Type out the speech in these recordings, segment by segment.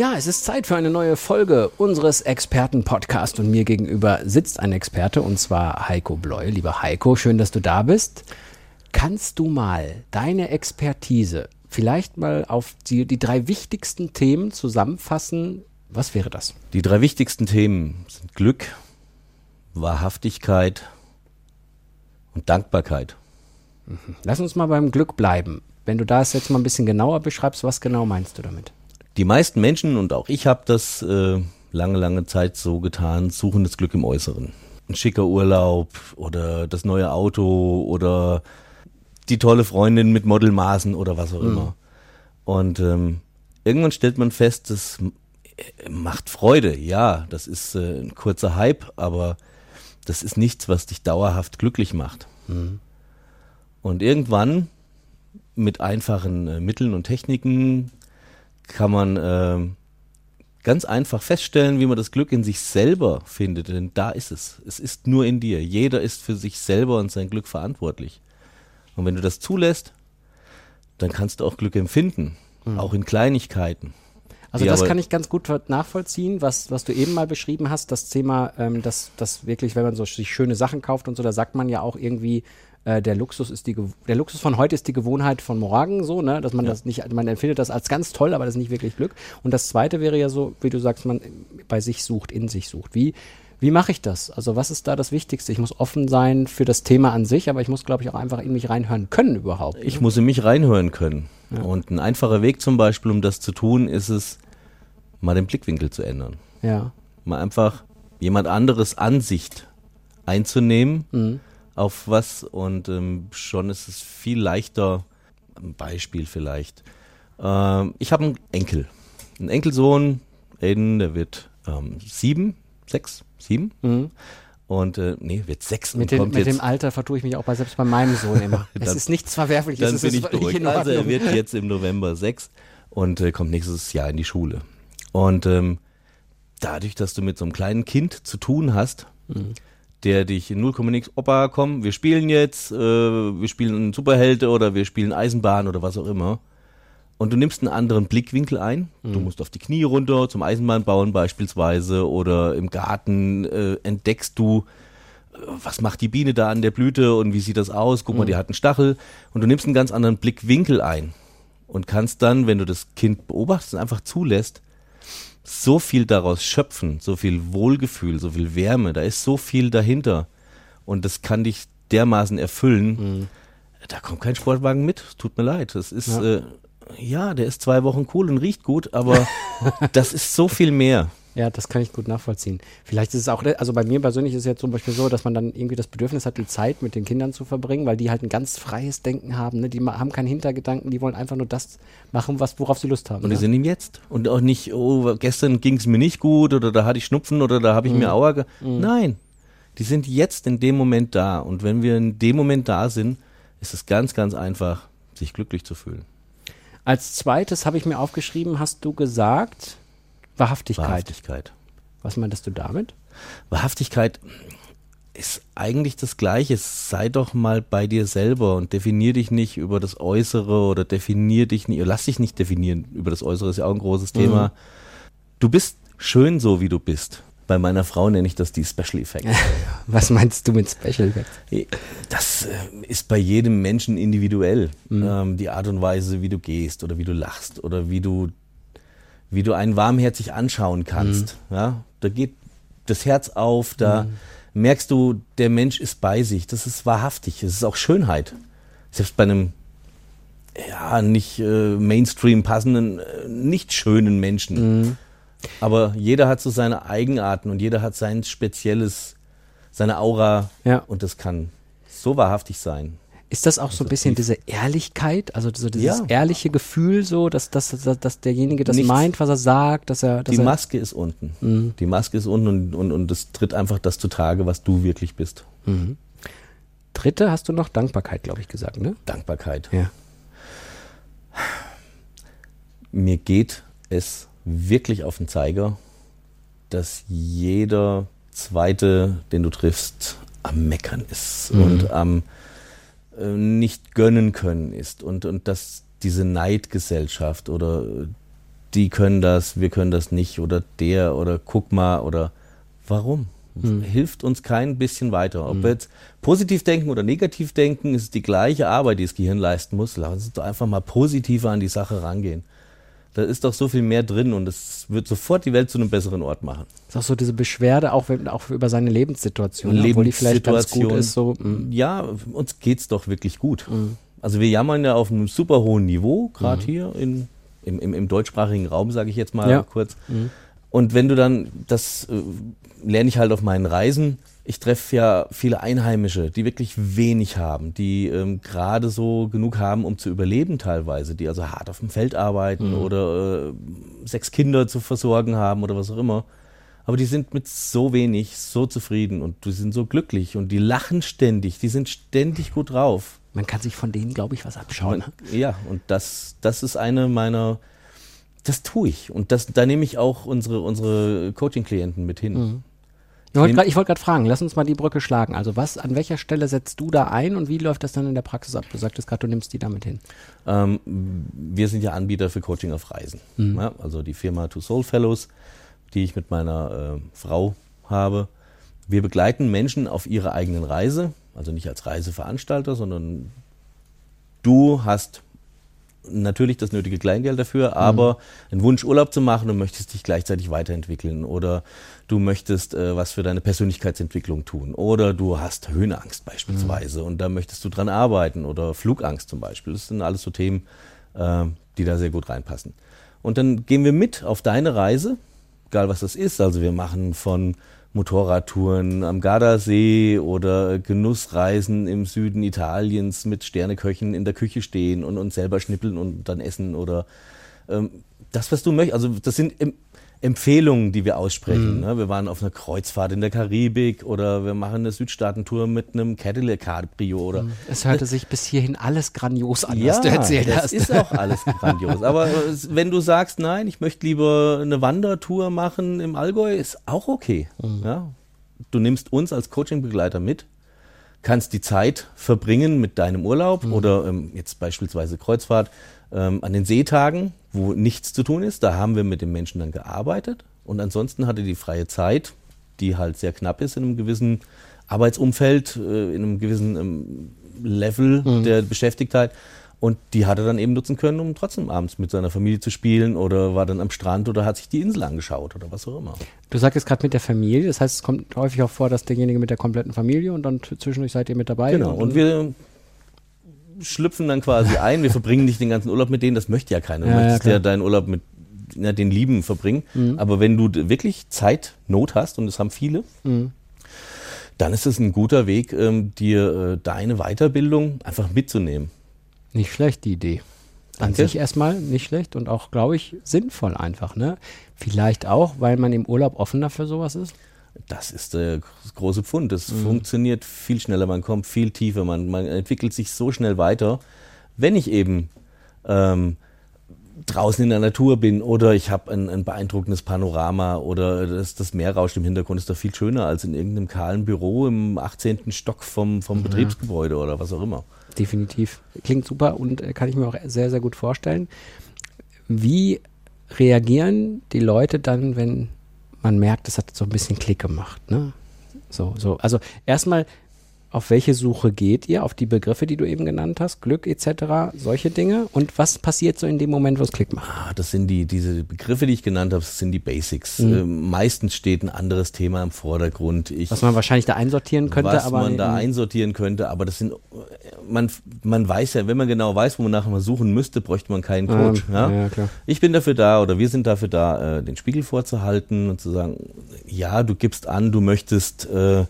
Ja, es ist Zeit für eine neue Folge unseres Expertenpodcasts und mir gegenüber sitzt ein Experte und zwar Heiko Bleu. Lieber Heiko, schön, dass du da bist. Kannst du mal deine Expertise vielleicht mal auf die, die drei wichtigsten Themen zusammenfassen? Was wäre das? Die drei wichtigsten Themen sind Glück, Wahrhaftigkeit und Dankbarkeit. Lass uns mal beim Glück bleiben. Wenn du das jetzt mal ein bisschen genauer beschreibst, was genau meinst du damit? Die meisten Menschen, und auch ich habe das äh, lange, lange Zeit so getan, suchen das Glück im Äußeren. Ein schicker Urlaub oder das neue Auto oder die tolle Freundin mit Modelmaßen oder was auch immer. Und ähm, irgendwann stellt man fest, das macht Freude. Ja, das ist äh, ein kurzer Hype, aber das ist nichts, was dich dauerhaft glücklich macht. Und irgendwann mit einfachen äh, Mitteln und Techniken kann man äh, ganz einfach feststellen, wie man das Glück in sich selber findet. Denn da ist es. Es ist nur in dir. Jeder ist für sich selber und sein Glück verantwortlich. Und wenn du das zulässt, dann kannst du auch Glück empfinden. Auch in Kleinigkeiten. Also das kann ich ganz gut nachvollziehen, was, was du eben mal beschrieben hast, das Thema, ähm, dass, dass wirklich, wenn man so sich schöne Sachen kauft und so, da sagt man ja auch irgendwie, äh, der Luxus ist die der Luxus von heute ist die Gewohnheit von morgen, so, ne? Dass man das nicht, man empfindet das als ganz toll, aber das ist nicht wirklich Glück. Und das zweite wäre ja so, wie du sagst, man bei sich sucht, in sich sucht. Wie, wie mache ich das? Also was ist da das Wichtigste? Ich muss offen sein für das Thema an sich, aber ich muss, glaube ich, auch einfach in mich reinhören können überhaupt. ne? Ich muss in mich reinhören können. Und ein einfacher Weg zum Beispiel, um das zu tun, ist es, mal den Blickwinkel zu ändern. ja. Mal einfach jemand anderes Ansicht einzunehmen Mhm. Auf was und ähm, schon ist es viel leichter. Ein Beispiel vielleicht. Ähm, ich habe einen Enkel. Einen Enkelsohn, Aiden, der wird ähm, sieben, sechs, sieben. Und äh, nee, wird sechs Mhm. Mit, kommt mit dem Alter vertue ich mich auch bei, selbst bei meinem Sohn immer. es Dann- ist nichts Verwerfliches. Dann es bin ist ich beruhigt. in Also er wird jetzt im November sechs und äh, kommt nächstes Jahr in die Schule. Und ähm, dadurch, dass du mit so einem kleinen Kind zu tun hast, Mhm. Der dich in 0, nix, Opa, komm, wir spielen jetzt, äh, wir spielen Superhelte oder wir spielen Eisenbahn oder was auch immer. Und du nimmst einen anderen Blickwinkel ein. Du Mhm. musst auf die Knie runter zum Eisenbahnbauen beispielsweise oder im Garten äh, entdeckst du, äh, was macht die Biene da an der Blüte und wie sieht das aus? Guck mal, die hat einen Stachel. Und du nimmst einen ganz anderen Blickwinkel ein und kannst dann, wenn du das Kind beobachtest und einfach zulässt, so viel daraus schöpfen, so viel Wohlgefühl, so viel Wärme, da ist so viel dahinter. Und das kann dich dermaßen erfüllen. Da kommt kein Sportwagen mit, tut mir leid. Das ist, ja, äh, ja der ist zwei Wochen cool und riecht gut, aber das ist so viel mehr. Ja, das kann ich gut nachvollziehen. Vielleicht ist es auch, also bei mir persönlich ist es jetzt zum Beispiel so, dass man dann irgendwie das Bedürfnis hat, die Zeit mit den Kindern zu verbringen, weil die halt ein ganz freies Denken haben. Ne? Die haben keinen Hintergedanken, die wollen einfach nur das machen, was, worauf sie Lust haben. Und die ne? sind im Jetzt. Und auch nicht, oh, gestern ging es mir nicht gut oder da hatte ich Schnupfen oder da habe ich mir Aua. ge- Nein, die sind jetzt in dem Moment da. Und wenn wir in dem Moment da sind, ist es ganz, ganz einfach, sich glücklich zu fühlen. Als zweites habe ich mir aufgeschrieben, hast du gesagt, Wahrhaftigkeit. Wahrhaftigkeit. Was meintest du damit? Wahrhaftigkeit ist eigentlich das Gleiche. Sei doch mal bei dir selber und definier dich nicht über das Äußere oder definier dich nicht, lass dich nicht definieren über das Äußere, ist ja auch ein großes Thema. Du bist schön so, wie du bist. Bei meiner Frau nenne ich das die Special Effect. Was meinst du mit Special Effects? Das äh, ist bei jedem Menschen individuell. Ähm, die Art und Weise, wie du gehst oder wie du lachst oder wie du, wie du einen warmherzig anschauen kannst. Ja, da geht das Herz auf, da merkst du, der Mensch ist bei sich. Das ist wahrhaftig. Es ist auch Schönheit. Selbst bei einem ja nicht äh, Mainstream passenden, äh, nicht schönen Menschen. Aber jeder hat so seine Eigenarten und jeder hat sein spezielles, seine Aura. Ja. Und das kann so wahrhaftig sein. Ist das auch so ein bisschen diese Ehrlichkeit, also so dieses Ja. ehrliche Gefühl, so, dass, dass, dass, dass derjenige das Nichts. meint, was er sagt, dass er, dass Die er Maske ist unten. Die Maske ist unten und, und, und es tritt einfach das zutage, was du wirklich bist. dritte hast du noch Dankbarkeit, glaube ich, gesagt, ne? Dankbarkeit. Ja. Mir geht es wirklich auf den Zeiger, dass jeder zweite, den du triffst, am Meckern ist Mhm. und am äh, nicht gönnen können ist und, und dass diese Neidgesellschaft oder äh, die können das, wir können das nicht oder der oder guck mal oder warum? Mhm. Hilft uns kein bisschen weiter. Ob wir jetzt positiv denken oder negativ denken, ist die gleiche Arbeit, die das Gehirn leisten muss. Lass uns doch einfach mal positiver an die Sache rangehen. Da ist doch so viel mehr drin und es wird sofort die Welt zu einem besseren Ort machen. Ist auch so diese Beschwerde, auch, auch über seine Lebenssituation, ne? obwohl die vielleicht ganz gut Lebenssituation. ist. So, mm. Ja, uns geht's doch wirklich gut. Also wir jammern ja auf einem super hohen Niveau, gerade hier in, im, im, im deutschsprachigen Raum, sage ich jetzt mal Ja. kurz. Und wenn du dann, das äh, lerne ich halt auf meinen Reisen, ich treffe ja viele Einheimische, die wirklich wenig haben, die ähm, gerade so genug haben, um zu überleben teilweise, die also hart auf dem Feld arbeiten oder äh, sechs Kinder zu versorgen haben oder was auch immer. Aber die sind mit so wenig so zufrieden und die sind so glücklich und die lachen ständig, die sind ständig gut drauf. Man kann sich von denen, glaube ich, was abschauen. ne? Ja, und das, das ist eine meiner, das tue ich. Und das, da nehme ich auch unsere, unsere Coaching-Klienten mit hin. Ich grad- ich wollte gerade fragen, lass uns mal die Brücke schlagen. Also was, an welcher Stelle setzt du da ein und wie läuft das dann in der Praxis ab? Du sagtest gerade, du nimmst die damit hin. Ähm, wir sind ja Anbieter für Coaching auf Reisen. Ja, also die Firma Two Soul Fellows, die ich mit meiner äh, Frau habe. Wir begleiten Menschen auf ihrer eigenen Reise, also nicht als Reiseveranstalter, sondern du hast natürlich das nötige Kleingeld dafür, aber einen Wunsch, Urlaub zu machen und möchtest dich gleichzeitig weiterentwickeln oder du möchtest äh, was für deine Persönlichkeitsentwicklung tun oder du hast Höhenangst beispielsweise und da möchtest du dran arbeiten oder Flugangst zum Beispiel. Das sind alles so Themen, äh, die da sehr gut reinpassen. Und dann gehen wir mit auf deine Reise, egal was das ist. Also wir machen von Motorradtouren am Gardasee oder Genussreisen im Süden Italiens mit Sterneköchen in der Küche stehen und uns selber schnippeln und dann essen oder ähm, das, was du möchtest. Also das sind em Empfehlungen, die wir aussprechen. Ne? Wir waren auf einer Kreuzfahrt in der Karibik oder wir machen eine Südstaatentour mit einem Cadillac Cabrio oder Es hörte sich bis hierhin alles grandios an, ja, was du erzählt das hast. ist auch alles grandios. Aber äh, wenn du sagst, nein, ich möchte lieber eine Wandertour machen im Allgäu, ist auch okay. Mhm. Ja? Du nimmst uns als Coachingbegleiter mit, kannst die Zeit verbringen mit deinem Urlaub Mhm. oder ähm, jetzt beispielsweise Kreuzfahrt ähm, an den Seetagen, wo nichts zu tun ist. Da haben wir mit den Menschen dann gearbeitet und ansonsten hatte die freie Zeit, die halt sehr knapp ist in einem gewissen Arbeitsumfeld, äh, in einem gewissen ähm, Level Mhm. der Beschäftigtheit. Und die hat er dann eben nutzen können, um trotzdem abends mit seiner Familie zu spielen oder war dann am Strand oder hat sich die Insel angeschaut oder was auch immer. Du sagst gerade mit der Familie, das heißt, es kommt häufig auch vor, dass derjenige mit der kompletten Familie und dann zwischendurch seid ihr mit dabei. Genau. Und wir schlüpfen dann quasi ein. Wir verbringen nicht den ganzen Urlaub mit denen. Das möchte ja keiner. Du Ja, ja, möchtest klar. ja, deinen Urlaub mit ja, den Lieben verbringen. Aber wenn du wirklich Zeitnot hast, und das haben viele, dann ist es ein guter Weg, ähm, dir äh, deine Weiterbildung einfach mitzunehmen. Nicht schlecht, die Idee. An Danke. sich erstmal nicht schlecht und auch, glaube ich, sinnvoll einfach, ne? Vielleicht auch, weil man im Urlaub offener für sowas ist. Das ist der große Pfund. Das funktioniert viel schneller, man kommt viel tiefer, man, man entwickelt sich so schnell weiter. Wenn ich eben ähm, draußen in der Natur bin oder ich habe ein, ein beeindruckendes Panorama oder das, das Meer rauscht im Hintergrund, ist doch viel schöner als in irgendeinem kahlen Büro im 18. Stock vom, vom Betriebsgebäude oder was auch immer. Definitiv. Klingt super und äh, kann ich mir auch sehr, sehr gut vorstellen. Wie reagieren die Leute dann, wenn man merkt, es hat so ein bisschen Klick gemacht? Ne? So, so. Also erstmal, auf welche Suche geht ihr? Auf die Begriffe, die du eben genannt hast, Glück etc., solche Dinge? Und was passiert so in dem Moment, wo es Klick macht? Ah, das sind die, diese Begriffe, die ich genannt habe, das sind die Basics. Ähm, meistens steht ein anderes Thema im Vordergrund. Ich, Was man wahrscheinlich da einsortieren könnte, was aber man da in- einsortieren könnte, aber das sind, man, man weiß ja, wenn man genau weiß, wo man nachher mal suchen müsste, bräuchte man keinen Coach. Ähm, ja? ja. Ich bin dafür da oder wir sind dafür da, äh, den Spiegel vorzuhalten und zu sagen, ja, du gibst an, du möchtest äh,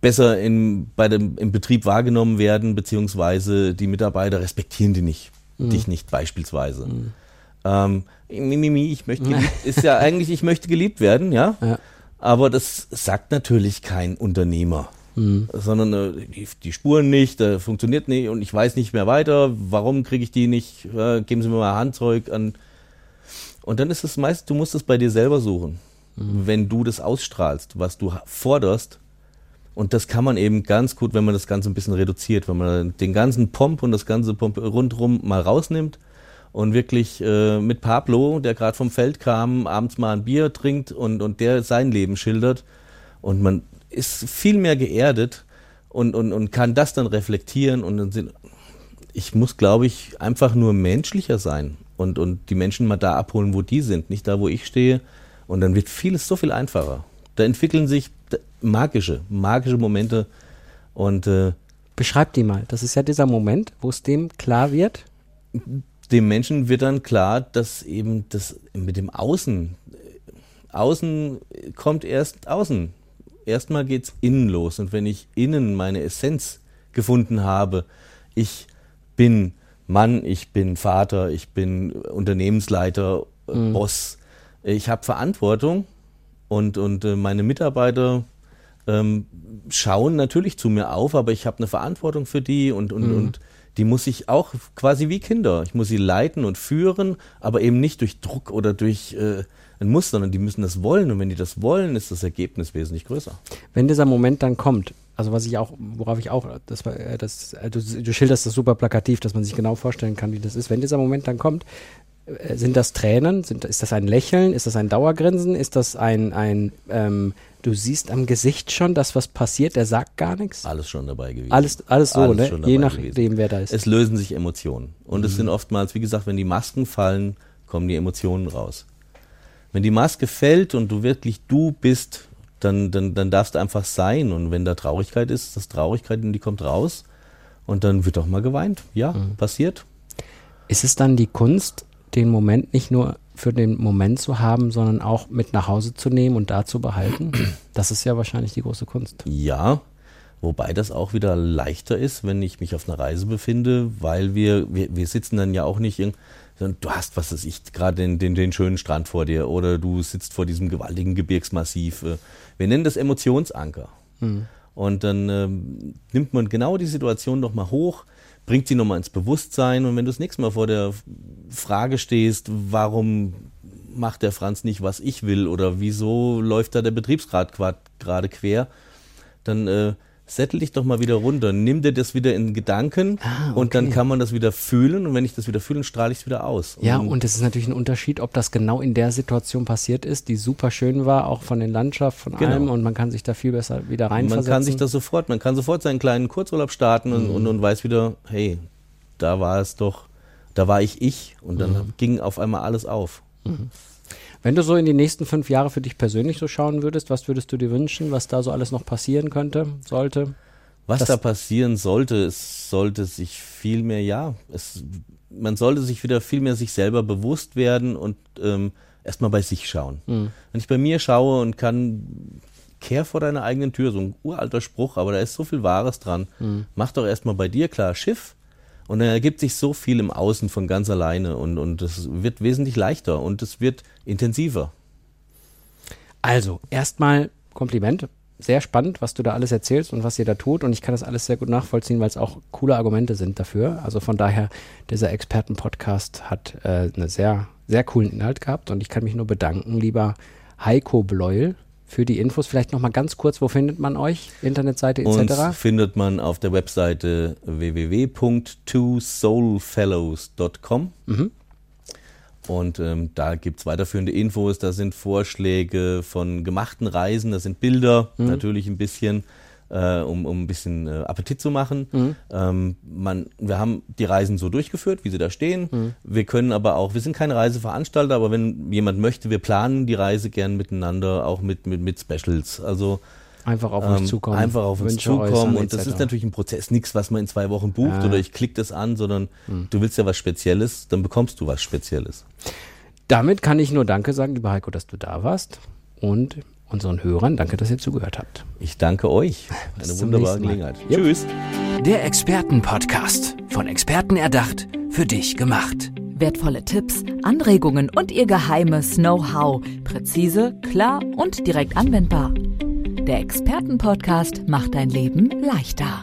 besser in, bei dem, im Betrieb wahrgenommen werden, beziehungsweise die Mitarbeiter respektieren die nicht, Mhm. dich nicht beispielsweise. Ähm, Mimimi, ich möchte geliebt, ist ja eigentlich, ich möchte geliebt werden, ja. Ja. Aber das sagt natürlich kein Unternehmer. Mhm. Sondern äh, die, die, Spuren nicht, äh, funktioniert nicht und ich weiß nicht mehr weiter, warum kriege ich die nicht, äh, geben Sie mir mal Handzeug an. Und dann ist es meist, du musst es bei dir selber suchen. Mhm. Wenn du das ausstrahlst, was du forderst, und das kann man eben ganz gut, wenn man das Ganze ein bisschen reduziert, wenn man den ganzen Pomp und das ganze Pomp rundherum mal rausnimmt und wirklich äh, mit Pablo, der gerade vom Feld kam, abends mal ein Bier trinkt und, und der sein Leben schildert. Und man ist viel mehr geerdet und, und, und kann das dann reflektieren und dann sind, ich muss, glaube ich, einfach nur menschlicher sein und, und die Menschen mal da abholen, wo die sind, nicht da, wo ich stehe. Und dann wird vieles so viel einfacher. Da entwickeln sich magische, magische Momente und äh, Beschreib die mal. Das ist ja dieser Moment, wo es dem klar wird. Dem Menschen wird dann klar, dass eben das mit dem Außen, Außen kommt erst außen. Erstmal geht's innen los. Und wenn ich innen meine Essenz gefunden habe, ich bin Mann, ich bin Vater, ich bin Unternehmensleiter, mhm. Boss, ich habe Verantwortung und, und äh, meine Mitarbeiter ähm, schauen natürlich zu mir auf, aber ich habe eine Verantwortung für die und, und, mhm. und die muss ich auch quasi wie Kinder. Ich muss sie leiten und führen, aber eben nicht durch Druck oder durch äh, ein Muster, sondern die müssen das wollen. Und wenn die das wollen, ist das Ergebnis wesentlich größer. Wenn dieser Moment dann kommt, also was ich auch, worauf ich auch, das äh, das, äh, du, du schilderst das super plakativ, dass man sich genau vorstellen kann, wie das ist. Wenn dieser Moment dann kommt, sind das Tränen? Sind, ist das ein Lächeln? Ist das ein Dauergrinsen? Ist das ein, ein ähm, du siehst am Gesicht schon, dass was passiert, der sagt gar nichts? Alles schon dabei gewesen. Alles, alles so, alles ne? Je nachdem, wer da ist. Es lösen sich Emotionen. Und mhm. es sind oftmals, wie gesagt, wenn die Masken fallen, kommen die Emotionen raus. Wenn die Maske fällt und du wirklich du bist, dann, dann, dann darfst du einfach sein. Und wenn da Traurigkeit ist, ist das Traurigkeit und die kommt raus. Und dann wird auch mal geweint. Ja, mhm. passiert. Ist es dann die Kunst, den Moment nicht nur für den Moment zu haben, sondern auch mit nach Hause zu nehmen und da zu behalten? Das ist ja wahrscheinlich die große Kunst. Ja, wobei das auch wieder leichter ist, wenn ich mich auf einer Reise befinde, weil wir, wir, wir sitzen dann ja auch nicht in, du hast, was weiß ich, gerade den, den, den schönen Strand vor dir oder du sitzt vor diesem gewaltigen Gebirgsmassiv. Wir nennen das Emotionsanker. Mhm. Und dann ähm, nimmt man genau die Situation nochmal hoch, bringt sie nochmal ins Bewusstsein. Und wenn du das nächste Mal vor der Frage stehst, warum macht der Franz nicht, was ich will oder wieso läuft da der Betriebsgrad gerade quer, dann äh, settel dich doch mal wieder runter, nimm dir das wieder in Gedanken ah, okay. und dann kann man das wieder fühlen und wenn ich das wieder fühle, strahle ich es wieder aus. Ja, und es ist natürlich ein Unterschied, ob das genau in der Situation passiert ist, die super schön war, auch von den Landschaften, von genau. allem und man kann sich da viel besser wieder reinversetzen. Man kann sich das sofort, man kann sofort seinen kleinen Kurzurlaub starten mhm. und, und, und weiß wieder, hey, da war es doch, da war ich ich und dann mhm. ging auf einmal alles auf. Mhm. Wenn du so in die nächsten fünf Jahre für dich persönlich so schauen würdest, was würdest du dir wünschen, was da so alles noch passieren könnte, sollte? Was da passieren sollte, es sollte sich viel mehr, ja, es, man sollte sich wieder viel mehr sich selber bewusst werden und ähm, erstmal bei sich schauen. Mhm. Wenn ich bei mir schaue und kann, kehr vor deiner eigenen Tür, so ein uralter Spruch, aber da ist so viel Wahres dran. Mhm. Mach doch erstmal bei dir klar Schiff und dann ergibt sich so viel im Außen von ganz alleine und, und es wird wesentlich leichter und es wird intensiver. Also, erstmal Kompliment. Sehr spannend, was du da alles erzählst und was ihr da tut. Und ich kann das alles sehr gut nachvollziehen, weil es auch coole Argumente sind dafür. Also von daher, dieser Experten-Podcast hat äh, einen sehr, sehr coolen Inhalt gehabt. Und ich kann mich nur bedanken, lieber Heiko Bleuel, für die Infos. Vielleicht nochmal ganz kurz, wo findet man euch? Internetseite etc.? Uns findet man auf der Webseite www.twosoulfellows.com. Mhm. Und ähm, da gibt es weiterführende Infos, da sind Vorschläge von gemachten Reisen, da sind Bilder, mhm. natürlich ein bisschen äh, um, um ein bisschen äh, Appetit zu machen. Mhm. Ähm, man, wir haben die Reisen so durchgeführt, wie sie da stehen. Mhm. Wir können aber auch, wir sind keine Reiseveranstalter, aber wenn jemand möchte, wir planen die Reise gern miteinander, auch mit, mit, mit Specials. Also Einfach auf uns ähm, zukommen. Einfach auf uns Wünsche zukommen. Und das ist natürlich ein Prozess, nichts, was man in zwei Wochen bucht ja. oder ich klicke das an, sondern hm. du willst ja was Spezielles, dann bekommst du was Spezielles. Damit kann ich nur Danke sagen, lieber Heiko, dass du da warst. Und unseren Hörern. Danke, dass ihr zugehört habt. Ich danke euch. Eine wunderbare Gelegenheit. Yep. Tschüss. Der Expertenpodcast. Von Experten erdacht, für dich gemacht. Wertvolle Tipps, Anregungen und ihr geheimes Know-how. Präzise, klar und direkt anwendbar. Der Expertenpodcast macht dein Leben leichter.